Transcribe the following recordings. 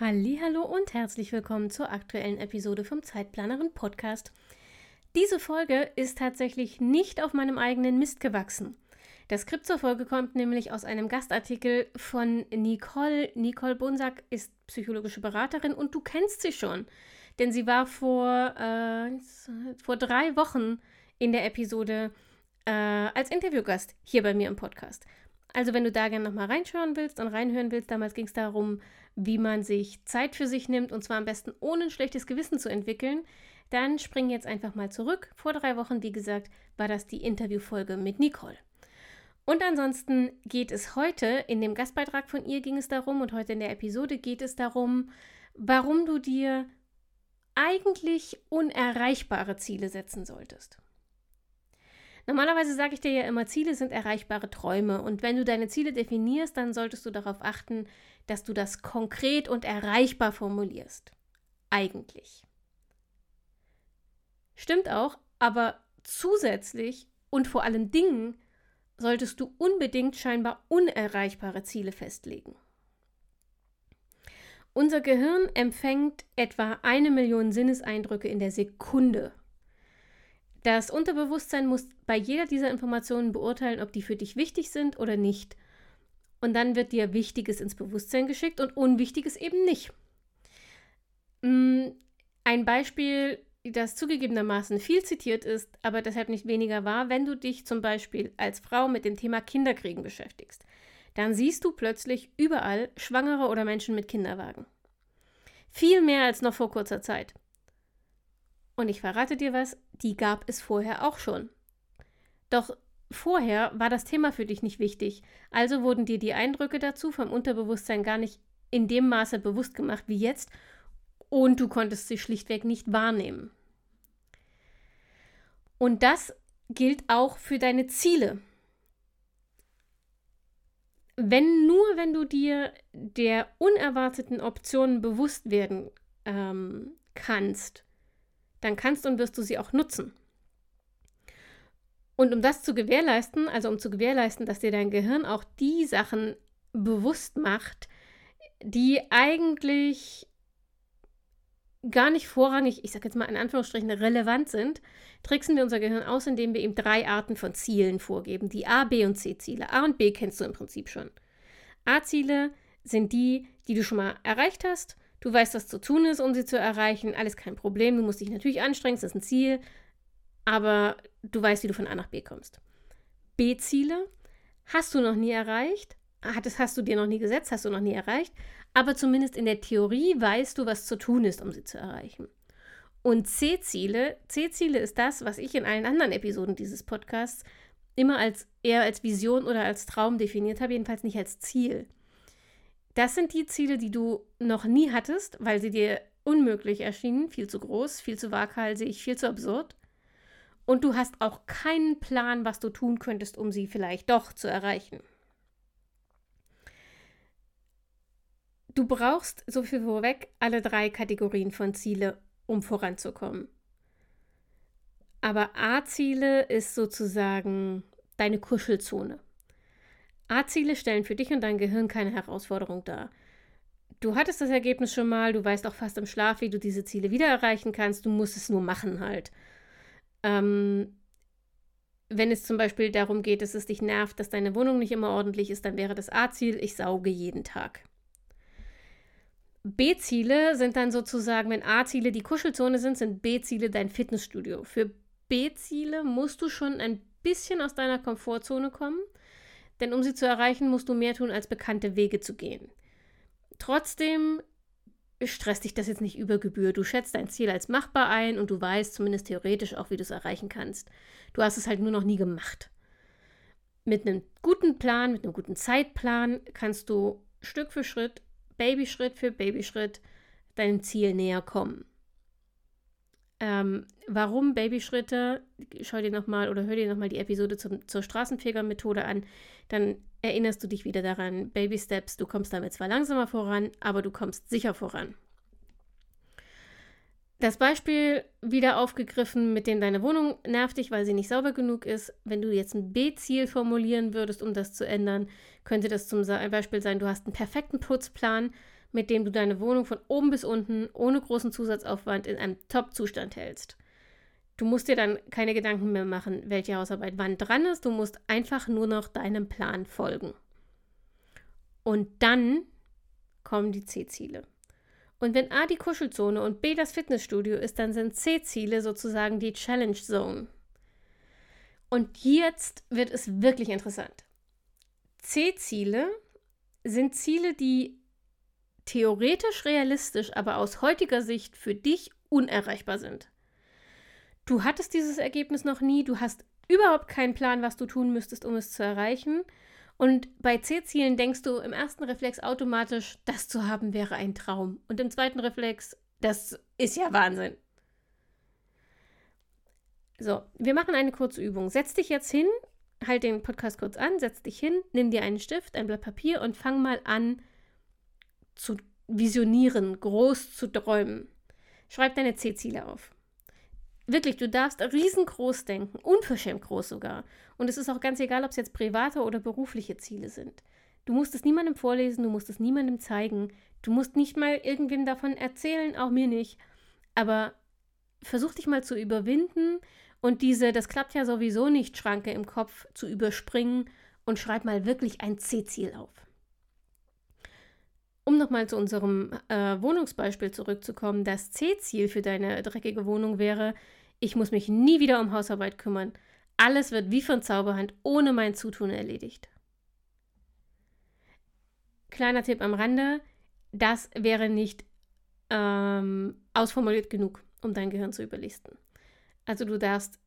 Hallo und herzlich willkommen zur aktuellen Episode vom Zeitplanerin Podcast. Diese Folge ist tatsächlich nicht auf meinem eigenen Mist gewachsen. Das Skript zur Folge kommt nämlich aus einem Gastartikel von Nicole. Nicole Bunsack ist psychologische Beraterin und du kennst sie schon, denn sie war vor, äh, vor drei Wochen in der Episode äh, als Interviewgast hier bei mir im Podcast. Also wenn du da gerne nochmal reinschauen willst und reinhören willst, damals ging es darum, wie man sich Zeit für sich nimmt und zwar am besten ohne ein schlechtes Gewissen zu entwickeln, dann spring jetzt einfach mal zurück. Vor drei Wochen, wie gesagt, war das die Interviewfolge mit Nicole. Und ansonsten geht es heute, in dem Gastbeitrag von ihr ging es darum und heute in der Episode geht es darum, warum du dir eigentlich unerreichbare Ziele setzen solltest. Normalerweise sage ich dir ja immer, Ziele sind erreichbare Träume. Und wenn du deine Ziele definierst, dann solltest du darauf achten, dass du das konkret und erreichbar formulierst. Eigentlich. Stimmt auch, aber zusätzlich und vor allen Dingen solltest du unbedingt scheinbar unerreichbare Ziele festlegen. Unser Gehirn empfängt etwa eine Million Sinneseindrücke in der Sekunde. Das Unterbewusstsein muss bei jeder dieser Informationen beurteilen, ob die für dich wichtig sind oder nicht. Und dann wird dir Wichtiges ins Bewusstsein geschickt und Unwichtiges eben nicht. Mm, ein Beispiel, das zugegebenermaßen viel zitiert ist, aber deshalb nicht weniger wahr, wenn du dich zum Beispiel als Frau mit dem Thema Kinderkriegen beschäftigst, dann siehst du plötzlich überall Schwangere oder Menschen mit Kinderwagen. Viel mehr als noch vor kurzer Zeit. Und ich verrate dir was, die gab es vorher auch schon. Doch vorher war das Thema für dich nicht wichtig, also wurden dir die Eindrücke dazu vom Unterbewusstsein gar nicht in dem Maße bewusst gemacht wie jetzt und du konntest sie schlichtweg nicht wahrnehmen. Und das gilt auch für deine Ziele. Wenn nur, wenn du dir der unerwarteten Optionen bewusst werden ähm, kannst dann kannst und wirst du sie auch nutzen. Und um das zu gewährleisten, also um zu gewährleisten, dass dir dein Gehirn auch die Sachen bewusst macht, die eigentlich gar nicht vorrangig, ich sage jetzt mal in Anführungsstrichen, relevant sind, tricksen wir unser Gehirn aus, indem wir ihm drei Arten von Zielen vorgeben. Die A, B und C-Ziele. A und B kennst du im Prinzip schon. A-Ziele sind die, die du schon mal erreicht hast Du weißt, was zu tun ist, um sie zu erreichen. Alles kein Problem. Du musst dich natürlich anstrengen, das ist ein Ziel. Aber du weißt, wie du von A nach B kommst. B-Ziele hast du noch nie erreicht. Das hast du dir noch nie gesetzt, hast du noch nie erreicht. Aber zumindest in der Theorie weißt du, was zu tun ist, um sie zu erreichen. Und C-Ziele, C-Ziele ist das, was ich in allen anderen Episoden dieses Podcasts immer als eher als Vision oder als Traum definiert habe, jedenfalls nicht als Ziel. Das sind die Ziele, die du noch nie hattest, weil sie dir unmöglich erschienen, viel zu groß, viel zu waghalsig, viel zu absurd. Und du hast auch keinen Plan, was du tun könntest, um sie vielleicht doch zu erreichen. Du brauchst, so viel vorweg, alle drei Kategorien von Ziele, um voranzukommen. Aber A-Ziele ist sozusagen deine Kuschelzone. A-Ziele stellen für dich und dein Gehirn keine Herausforderung dar. Du hattest das Ergebnis schon mal, du weißt auch fast im Schlaf, wie du diese Ziele wieder erreichen kannst, du musst es nur machen halt. Ähm, wenn es zum Beispiel darum geht, dass es dich nervt, dass deine Wohnung nicht immer ordentlich ist, dann wäre das A-Ziel, ich sauge jeden Tag. B-Ziele sind dann sozusagen, wenn A-Ziele die Kuschelzone sind, sind B-Ziele dein Fitnessstudio. Für B-Ziele musst du schon ein bisschen aus deiner Komfortzone kommen. Denn um sie zu erreichen, musst du mehr tun, als bekannte Wege zu gehen. Trotzdem stresst dich das jetzt nicht über Gebühr. Du schätzt dein Ziel als machbar ein und du weißt zumindest theoretisch auch, wie du es erreichen kannst. Du hast es halt nur noch nie gemacht. Mit einem guten Plan, mit einem guten Zeitplan kannst du Stück für Schritt, Babyschritt für Babyschritt deinem Ziel näher kommen. Ähm, warum Babyschritte? Schau dir nochmal oder hör dir nochmal die Episode zum, zur Straßenfeger-Methode an. Dann erinnerst du dich wieder daran. Baby Steps, du kommst damit zwar langsamer voran, aber du kommst sicher voran. Das Beispiel wieder aufgegriffen, mit dem deine Wohnung nervt dich, weil sie nicht sauber genug ist. Wenn du jetzt ein B-Ziel formulieren würdest, um das zu ändern, könnte das zum Beispiel sein, du hast einen perfekten Putzplan, mit dem du deine Wohnung von oben bis unten ohne großen Zusatzaufwand in einem Top-Zustand hältst. Du musst dir dann keine Gedanken mehr machen, welche Hausarbeit wann dran ist. Du musst einfach nur noch deinem Plan folgen. Und dann kommen die C-Ziele. Und wenn A die Kuschelzone und B das Fitnessstudio ist, dann sind C-Ziele sozusagen die Challenge Zone. Und jetzt wird es wirklich interessant. C-Ziele sind Ziele, die theoretisch realistisch, aber aus heutiger Sicht für dich unerreichbar sind. Du hattest dieses Ergebnis noch nie, du hast überhaupt keinen Plan, was du tun müsstest, um es zu erreichen und bei C-Zielen denkst du im ersten Reflex automatisch, das zu haben wäre ein Traum. Und im zweiten Reflex, das ist ja Wahnsinn. So, wir machen eine kurze Übung. Setz dich jetzt hin, halt den Podcast kurz an, setz dich hin, nimm dir einen Stift, ein Blatt Papier und fang mal an zu visionieren, groß zu träumen. Schreib deine C-Ziele auf. Wirklich, du darfst riesengroß denken, unverschämt groß sogar. Und es ist auch ganz egal, ob es jetzt private oder berufliche Ziele sind. Du musst es niemandem vorlesen, du musst es niemandem zeigen, du musst nicht mal irgendwem davon erzählen, auch mir nicht. Aber versuch dich mal zu überwinden und diese, das klappt ja sowieso nicht, Schranke im Kopf zu überspringen und schreib mal wirklich ein C-Ziel auf. Um nochmal zu unserem äh, Wohnungsbeispiel zurückzukommen, das C-Ziel für deine dreckige Wohnung wäre, ich muss mich nie wieder um Hausarbeit kümmern. Alles wird wie von Zauberhand ohne mein Zutun erledigt. Kleiner Tipp am Rande, das wäre nicht ähm, ausformuliert genug, um dein Gehirn zu überlisten. Also du darfst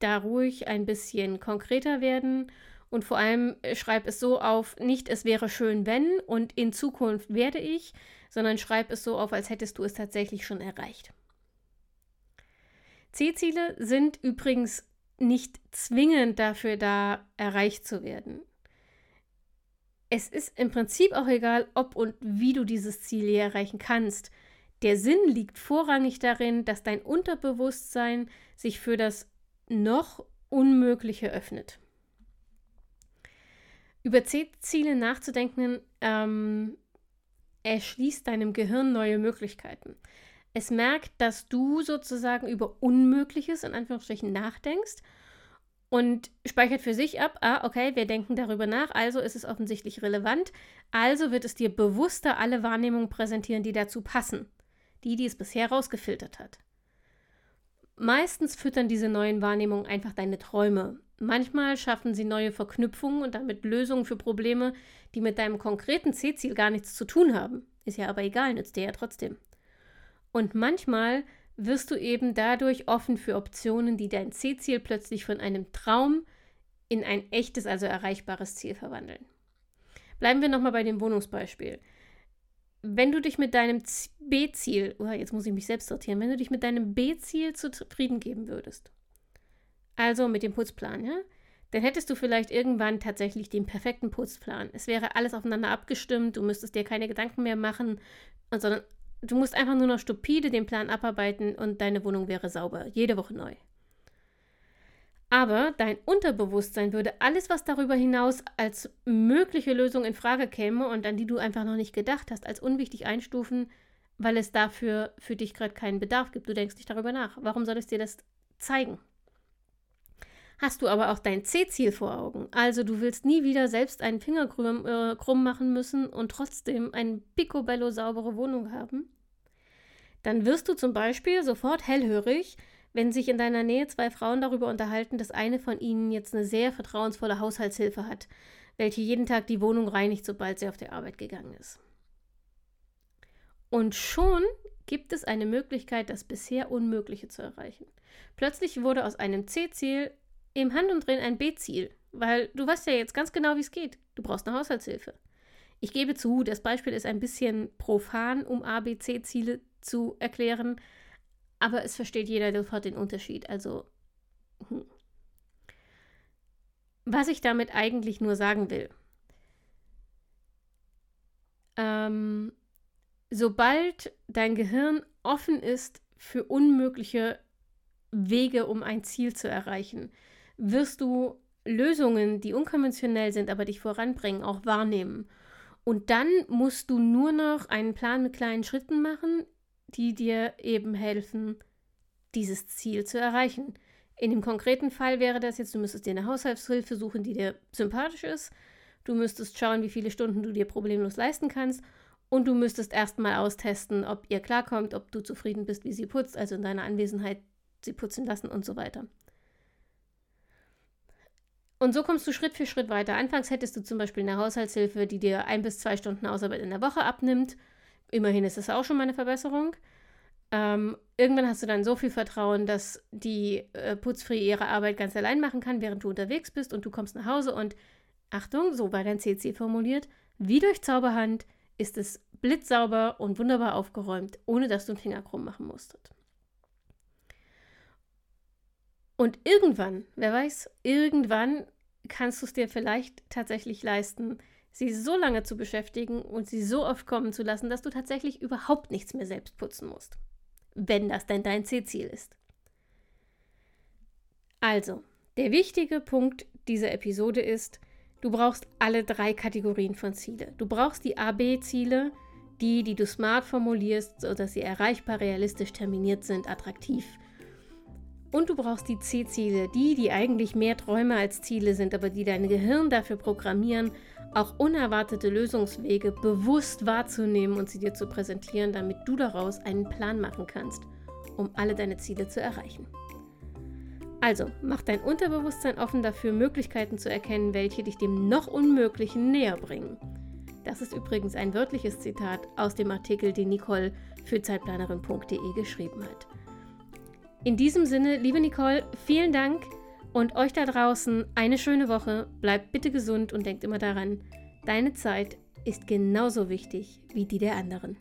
da ruhig ein bisschen konkreter werden und vor allem schreib es so auf, nicht es wäre schön, wenn und in Zukunft werde ich, sondern schreib es so auf, als hättest du es tatsächlich schon erreicht. C-Ziele sind übrigens nicht zwingend dafür da, erreicht zu werden. Es ist im Prinzip auch egal, ob und wie du dieses Ziel je erreichen kannst. Der Sinn liegt vorrangig darin, dass dein Unterbewusstsein sich für das noch Unmögliche öffnet. Über C-Ziele nachzudenken ähm, erschließt deinem Gehirn neue Möglichkeiten. Es merkt, dass du sozusagen über Unmögliches in Anführungsstrichen nachdenkst und speichert für sich ab, ah, okay, wir denken darüber nach, also ist es offensichtlich relevant, also wird es dir bewusster alle Wahrnehmungen präsentieren, die dazu passen, die, die es bisher rausgefiltert hat. Meistens füttern diese neuen Wahrnehmungen einfach deine Träume. Manchmal schaffen sie neue Verknüpfungen und damit Lösungen für Probleme, die mit deinem konkreten C-Ziel gar nichts zu tun haben. Ist ja aber egal, nützt dir ja trotzdem. Und manchmal wirst du eben dadurch offen für Optionen, die dein C-Ziel plötzlich von einem Traum in ein echtes, also erreichbares Ziel verwandeln. Bleiben wir nochmal bei dem Wohnungsbeispiel. Wenn du dich mit deinem B-Ziel, oh, jetzt muss ich mich selbst sortieren, wenn du dich mit deinem B-Ziel zufrieden geben würdest, also mit dem Putzplan, ja, dann hättest du vielleicht irgendwann tatsächlich den perfekten Putzplan. Es wäre alles aufeinander abgestimmt, du müsstest dir keine Gedanken mehr machen, sondern Du musst einfach nur noch stupide den Plan abarbeiten und deine Wohnung wäre sauber, jede Woche neu. Aber dein Unterbewusstsein würde alles, was darüber hinaus als mögliche Lösung in Frage käme und an die du einfach noch nicht gedacht hast, als unwichtig einstufen, weil es dafür für dich gerade keinen Bedarf gibt. Du denkst nicht darüber nach. Warum soll es dir das zeigen? Hast du aber auch dein C-Ziel vor Augen, also du willst nie wieder selbst einen Finger krumm, äh, krumm machen müssen und trotzdem eine picobello saubere Wohnung haben, dann wirst du zum Beispiel sofort hellhörig, wenn sich in deiner Nähe zwei Frauen darüber unterhalten, dass eine von ihnen jetzt eine sehr vertrauensvolle Haushaltshilfe hat, welche jeden Tag die Wohnung reinigt, sobald sie auf der Arbeit gegangen ist. Und schon gibt es eine Möglichkeit, das bisher Unmögliche zu erreichen. Plötzlich wurde aus einem C-Ziel im Handumdrehen ein B-Ziel, weil du weißt ja jetzt ganz genau, wie es geht. Du brauchst eine Haushaltshilfe. Ich gebe zu, das Beispiel ist ein bisschen profan, um A, B, C-Ziele zu erklären, aber es versteht jeder sofort den Unterschied. Also, hm. was ich damit eigentlich nur sagen will, ähm, sobald dein Gehirn offen ist für unmögliche Wege, um ein Ziel zu erreichen, wirst du Lösungen, die unkonventionell sind, aber dich voranbringen, auch wahrnehmen. Und dann musst du nur noch einen Plan mit kleinen Schritten machen, die dir eben helfen, dieses Ziel zu erreichen. In dem konkreten Fall wäre das jetzt, du müsstest dir eine Haushaltshilfe suchen, die dir sympathisch ist. Du müsstest schauen, wie viele Stunden du dir problemlos leisten kannst. Und du müsstest erstmal austesten, ob ihr klarkommt, ob du zufrieden bist, wie sie putzt, also in deiner Anwesenheit sie putzen lassen und so weiter. Und so kommst du Schritt für Schritt weiter. Anfangs hättest du zum Beispiel eine Haushaltshilfe, die dir ein bis zwei Stunden Ausarbeit in der Woche abnimmt. Immerhin ist das auch schon mal eine Verbesserung. Ähm, irgendwann hast du dann so viel Vertrauen, dass die äh, Putzfree ihre Arbeit ganz allein machen kann, während du unterwegs bist und du kommst nach Hause und Achtung, so war dein CC formuliert, wie durch Zauberhand ist es blitzsauber und wunderbar aufgeräumt, ohne dass du einen Finger krumm machen musstest. Und irgendwann, wer weiß, irgendwann kannst du es dir vielleicht tatsächlich leisten, sie so lange zu beschäftigen und sie so oft kommen zu lassen, dass du tatsächlich überhaupt nichts mehr selbst putzen musst. Wenn das denn dein Zielziel ist. Also, der wichtige Punkt dieser Episode ist, du brauchst alle drei Kategorien von Ziele. Du brauchst die AB-Ziele, die, die du smart formulierst, sodass sie erreichbar, realistisch terminiert sind, attraktiv und du brauchst die C-Ziele, die, die eigentlich mehr Träume als Ziele sind, aber die dein Gehirn dafür programmieren, auch unerwartete Lösungswege bewusst wahrzunehmen und sie dir zu präsentieren, damit du daraus einen Plan machen kannst, um alle deine Ziele zu erreichen. Also, mach dein Unterbewusstsein offen dafür, Möglichkeiten zu erkennen, welche dich dem noch Unmöglichen näher bringen. Das ist übrigens ein wörtliches Zitat aus dem Artikel, den Nicole für Zeitplanerin.de geschrieben hat. In diesem Sinne, liebe Nicole, vielen Dank und euch da draußen eine schöne Woche. Bleibt bitte gesund und denkt immer daran, deine Zeit ist genauso wichtig wie die der anderen.